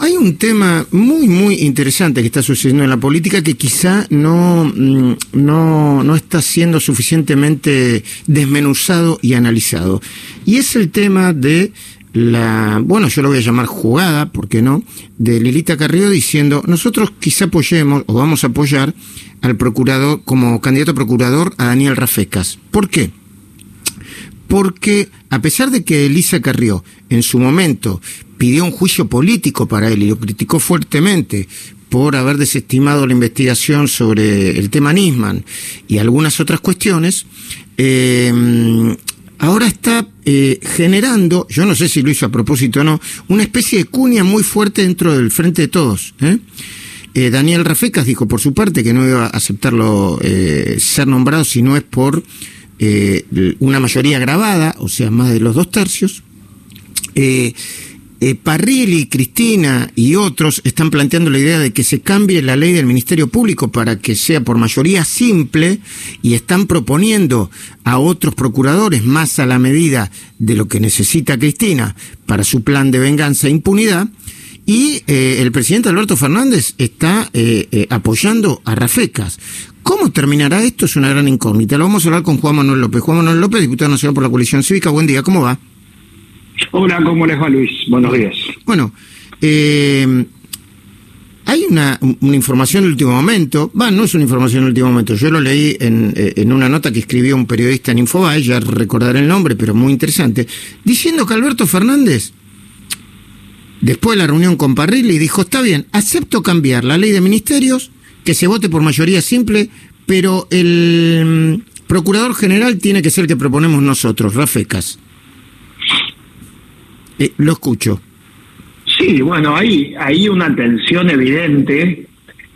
hay un tema muy, muy interesante que está sucediendo en la política que quizá no, mm, no, no está siendo suficientemente desmenuzado y analizado. Y es el tema de la, bueno, yo lo voy a llamar jugada, ¿por qué no?, de Lilita Carrillo diciendo, nosotros quizá apoyemos o vamos a apoyar al procurador, como candidato a procurador, a Daniel Rafecas. ¿Por qué? Porque a pesar de que Elisa Carrió en su momento pidió un juicio político para él y lo criticó fuertemente por haber desestimado la investigación sobre el tema Nisman y algunas otras cuestiones, eh, ahora está eh, generando, yo no sé si lo hizo a propósito o no, una especie de cuña muy fuerte dentro del frente de todos. ¿eh? Daniel Rafecas dijo por su parte que no iba a aceptarlo ser nombrado si no es por una mayoría grabada, o sea, más de los dos tercios. Eh, eh, Parrilli, Cristina y otros están planteando la idea de que se cambie la ley del Ministerio Público para que sea por mayoría simple y están proponiendo a otros procuradores más a la medida de lo que necesita Cristina para su plan de venganza e impunidad. Y eh, el presidente Alberto Fernández está eh, apoyando a Rafecas. ¿Cómo terminará esto? Es una gran incógnita. Lo vamos a hablar con Juan Manuel López. Juan Manuel López, diputado nacional por la coalición cívica. Buen día, ¿cómo va? Hola, ¿cómo les va Luis? Buenos días. Bueno, eh, hay una, información en último momento, va, no es una información en último momento, yo lo leí en, eh, en una nota que escribió un periodista en Infobae, ya recordaré el nombre, pero muy interesante, diciendo que Alberto Fernández, después de la reunión con Parrilli, dijo, está bien, acepto cambiar la ley de ministerios, que se vote por mayoría simple, pero el mm, procurador general tiene que ser el que proponemos nosotros, Rafecas. Eh, lo escucho. Sí, bueno, hay, hay una tensión evidente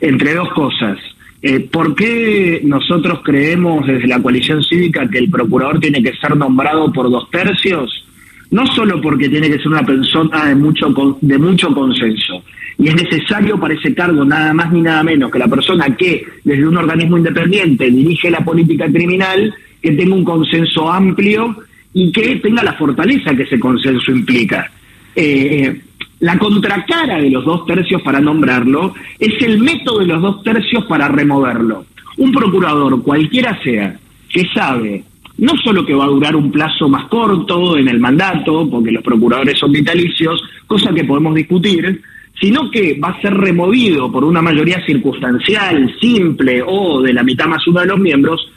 entre dos cosas. Eh, ¿Por qué nosotros creemos desde la coalición cívica que el procurador tiene que ser nombrado por dos tercios? No solo porque tiene que ser una persona de mucho, de mucho consenso, y es necesario para ese cargo nada más ni nada menos que la persona que desde un organismo independiente dirige la política criminal, que tenga un consenso amplio y que tenga la fortaleza que ese consenso implica. Eh, la contracara de los dos tercios para nombrarlo es el método de los dos tercios para removerlo. Un procurador, cualquiera sea, que sabe no solo que va a durar un plazo más corto en el mandato, porque los procuradores son vitalicios, cosa que podemos discutir, sino que va a ser removido por una mayoría circunstancial, simple o de la mitad más uno de los miembros,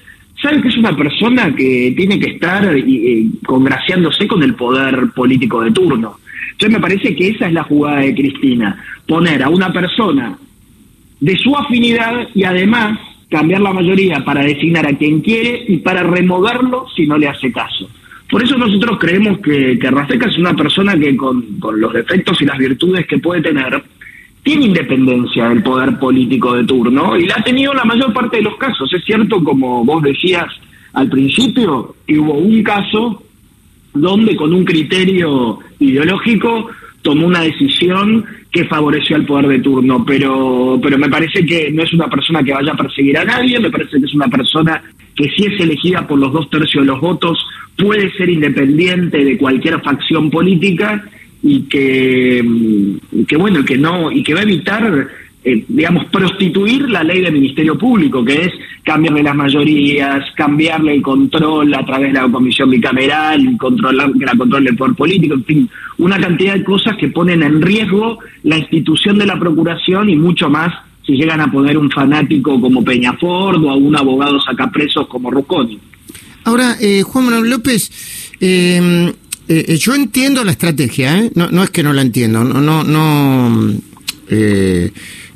sabe que es una persona que tiene que estar eh, congraciándose con el poder político de turno. Entonces me parece que esa es la jugada de Cristina, poner a una persona de su afinidad y además cambiar la mayoría para designar a quien quiere y para removerlo si no le hace caso. Por eso nosotros creemos que, que Rafeca es una persona que con los defectos y las virtudes que puede tener, tiene independencia del poder político de turno y la ha tenido la mayor parte de los casos. Es cierto, como vos decías al principio, que hubo un caso donde con un criterio ideológico tomó una decisión que favoreció al poder de turno, pero, pero me parece que no es una persona que vaya a perseguir a nadie, me parece que es una persona que si es elegida por los dos tercios de los votos puede ser independiente de cualquier facción política y que, mm, que bueno, que no, y que va a evitar, eh, digamos, prostituir la ley del Ministerio Público, que es cambiarle las mayorías, cambiarle el control a través de la comisión bicameral, controlar, que la control del poder político, en fin, una cantidad de cosas que ponen en riesgo la institución de la procuración y mucho más si llegan a poner un fanático como Peñafort o a un abogado sacapresos como Rucconi. Ahora, eh, Juan Manuel López, eh, eh, eh, yo entiendo la estrategia, ¿eh? no, es que no la entiendo, no, no, no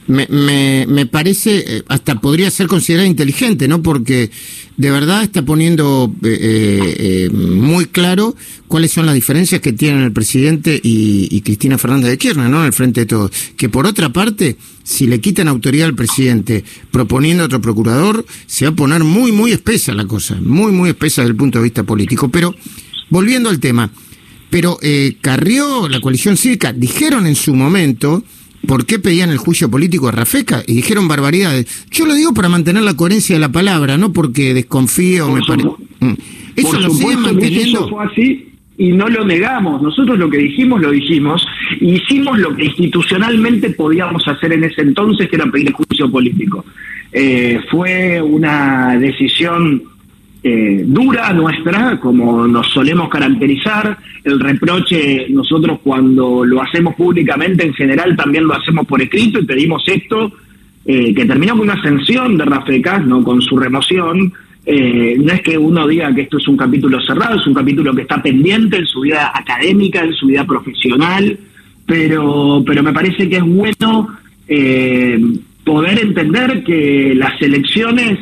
me, parece, hasta podría ser considerada inteligente, ¿no? Porque de verdad está poniendo muy claro cuáles son las diferencias que tienen el presidente y, y, Cristina Fernández de Kirchner, ¿no? En el frente de todos. Que por otra parte, si le quitan autoridad al presidente proponiendo a otro procurador, se va a poner muy, muy espesa la cosa, muy, muy espesa desde el punto de vista político. Pero volviendo al tema, pero eh, Carrió, la coalición cívica, dijeron en su momento por qué pedían el juicio político a Rafeca y dijeron barbaridades. Yo lo digo para mantener la coherencia de la palabra, no porque desconfío o me parece. Mm. Eso lo siguen manteniendo. Eso fue así y no lo negamos. Nosotros lo que dijimos, lo dijimos. hicimos lo que institucionalmente podíamos hacer en ese entonces, que era pedir juicio político. Eh, fue una decisión eh, dura nuestra, como nos solemos caracterizar. El reproche, nosotros cuando lo hacemos públicamente, en general también lo hacemos por escrito y pedimos esto, eh, que terminó con una ascensión de Rafecas, no con su remoción. Eh, no es que uno diga que esto es un capítulo cerrado, es un capítulo que está pendiente en su vida académica, en su vida profesional, pero, pero me parece que es bueno poder entender que las elecciones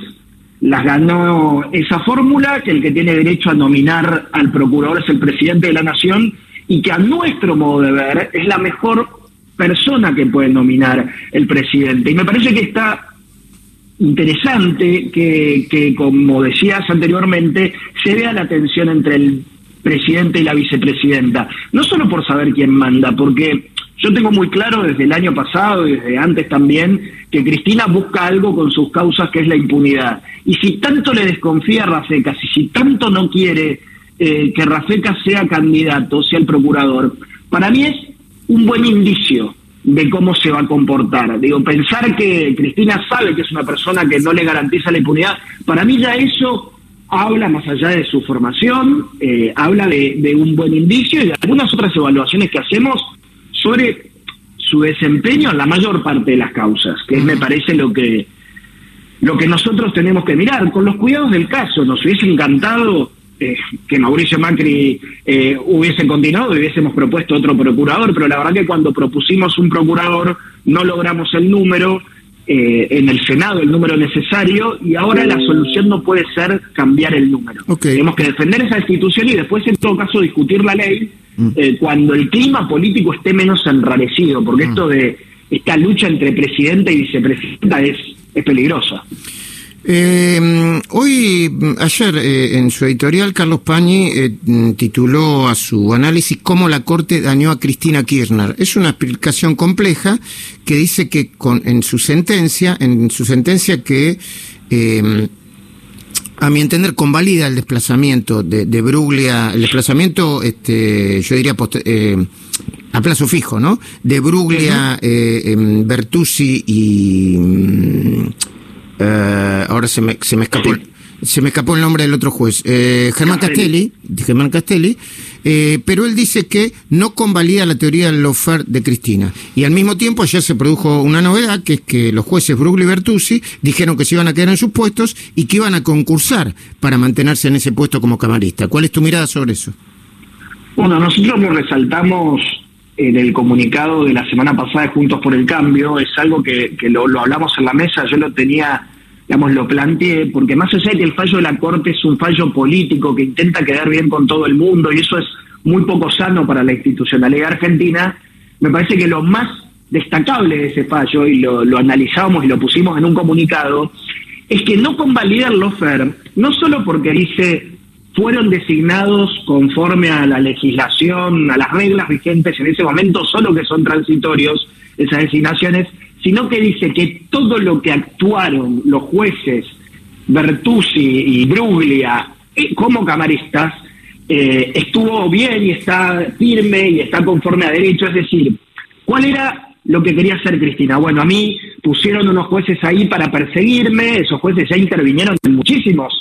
las ganó esa fórmula, que el que tiene derecho a nominar al procurador es el presidente de la nación y que a nuestro modo de ver es la mejor persona que puede nominar el presidente. Y me parece que está interesante que, que, como decías anteriormente, se vea la tensión entre el presidente y la vicepresidenta. No solo por saber quién manda, porque yo tengo muy claro desde el año pasado y desde antes también que Cristina busca algo con sus causas que es la impunidad. Y si tanto le desconfía a Rafecas y si tanto no quiere eh, que Rafecas sea candidato, sea el procurador, para mí es un buen indicio de cómo se va a comportar. Digo, pensar que Cristina sabe que es una persona que no le garantiza la impunidad, para mí ya eso habla más allá de su formación, eh, habla de, de un buen indicio y de algunas otras evaluaciones que hacemos sobre su desempeño en la mayor parte de las causas, que me parece lo que lo que nosotros tenemos que mirar, con los cuidados del caso. Nos hubiese encantado eh, que Mauricio Macri eh, hubiese continuado y hubiésemos propuesto otro procurador, pero la verdad que cuando propusimos un procurador no logramos el número eh, en el Senado, el número necesario, y ahora la solución no puede ser cambiar el número. Tenemos que defender esa institución y después, en todo caso, discutir la ley Mm. Eh, cuando el clima político esté menos enrarecido, porque mm. esto de esta lucha entre presidente y vicepresidenta es, es peligrosa. Eh, hoy, ayer, eh, en su editorial, Carlos Pañi tituló a su análisis cómo la Corte dañó a Cristina Kirchner. Es una explicación compleja que dice que con, en su sentencia, en su sentencia que a mi entender, convalida el desplazamiento de, de Bruglia, el desplazamiento, este, yo diría, eh, a plazo fijo, ¿no? De Bruglia, eh, Bertuzzi y... Mm, eh, ahora se me, se me escapó se me escapó el nombre del otro juez, eh, Germán Castelli, Germán Castelli, eh, pero él dice que no convalida la teoría del lofer de Cristina. Y al mismo tiempo ya se produjo una novedad, que es que los jueces Brugli y Bertuzzi dijeron que se iban a quedar en sus puestos y que iban a concursar para mantenerse en ese puesto como camarista. ¿Cuál es tu mirada sobre eso? Bueno, nosotros lo resaltamos en el comunicado de la semana pasada de Juntos por el Cambio, es algo que, lo, lo hablamos en la mesa, yo lo tenía digamos, lo planteé, porque más allá de que el fallo de la Corte es un fallo político que intenta quedar bien con todo el mundo, y eso es muy poco sano para la institucionalidad argentina, me parece que lo más destacable de ese fallo, y lo, lo analizamos y lo pusimos en un comunicado, es que no convalida el LOFER, no solo porque dice fueron designados conforme a la legislación, a las reglas vigentes en ese momento, solo que son transitorios esas designaciones, sino que dice que todo lo que actuaron los jueces Bertuzzi y Bruglia eh, como camaristas eh, estuvo bien y está firme y está conforme a derecho. Es decir, ¿cuál era lo que quería hacer Cristina? Bueno, a mí pusieron unos jueces ahí para perseguirme, esos jueces ya intervinieron en muchísimos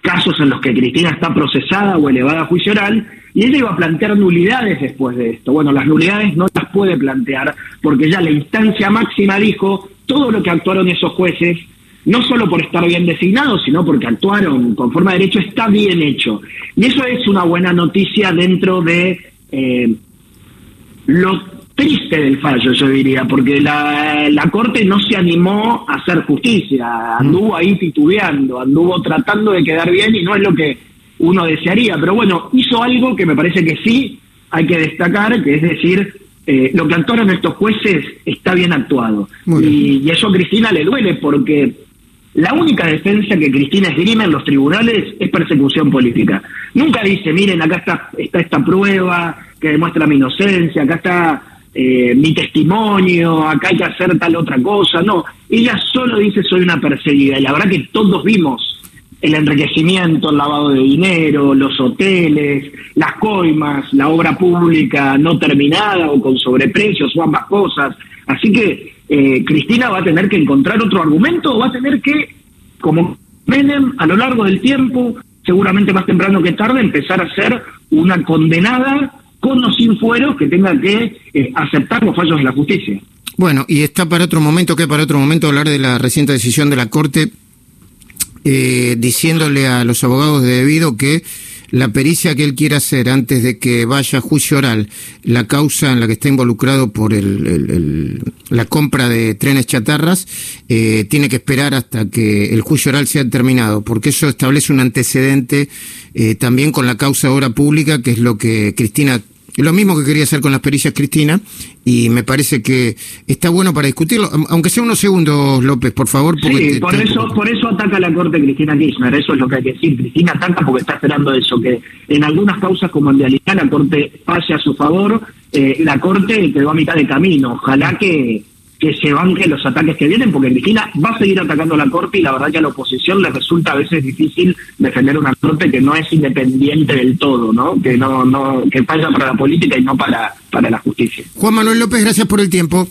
casos en los que Cristina está procesada o elevada a juicio oral, y ella iba a plantear nulidades después de esto. Bueno, las nulidades no las puede plantear porque ya la instancia máxima dijo todo lo que actuaron esos jueces, no solo por estar bien designados, sino porque actuaron conforme a derecho, está bien hecho. Y eso es una buena noticia dentro de eh, lo triste del fallo, yo diría, porque la, la Corte no se animó a hacer justicia, anduvo ahí titubeando, anduvo tratando de quedar bien y no es lo que uno desearía, pero bueno, hizo algo que me parece que sí hay que destacar, que es decir, eh, lo que actuaron estos jueces está bien actuado. Y, y, eso a Cristina le duele porque la única defensa que Cristina esgrime en los tribunales es persecución política. Nunca dice, miren, acá está, está esta prueba que demuestra mi inocencia, acá está eh, mi testimonio, acá hay que hacer tal otra cosa. No, ella solo dice soy una perseguida. Y la verdad que todos vimos el enriquecimiento, el lavado de dinero, los hoteles, las coimas, la obra pública no terminada o con sobreprecios o ambas cosas. Así que eh, Cristina va a tener que encontrar otro argumento o va a tener que, como Menem, a lo largo del tiempo, seguramente más temprano que tarde, empezar a ser una condenada con o sin fueros que tenga que eh, aceptar los fallos de la justicia. Bueno, y está para otro momento, que para otro momento hablar de la reciente decisión de la Corte eh, diciéndole a los abogados de debido que la pericia que él quiere hacer antes de que vaya a juicio oral la causa en la que está involucrado por el, la compra de trenes chatarras eh, tiene que esperar hasta que el juicio oral sea terminado porque eso establece un antecedente eh, también con la causa de obra pública que es lo que Cristina lo mismo que quería hacer con las pericias Cristina, y me parece que está bueno para discutirlo, aunque sea unos segundos, López, por favor. sí, por eso, por eso ataca la Corte Cristina Kirchner, eso es lo que hay que decir. Cristina ataca porque está esperando eso, que en algunas causas como el de Alita la Corte pase a su favor, eh, la Corte quedó a mitad de camino. Ojalá que que se banque los ataques que vienen, porque Cristina va a seguir atacando a la Corte y la verdad que a la oposición le resulta a veces difícil defender una Corte que no es independiente del todo, ¿no? Que no, no, que falla para la política y no para, para la justicia. Juan Manuel López, gracias por el tiempo.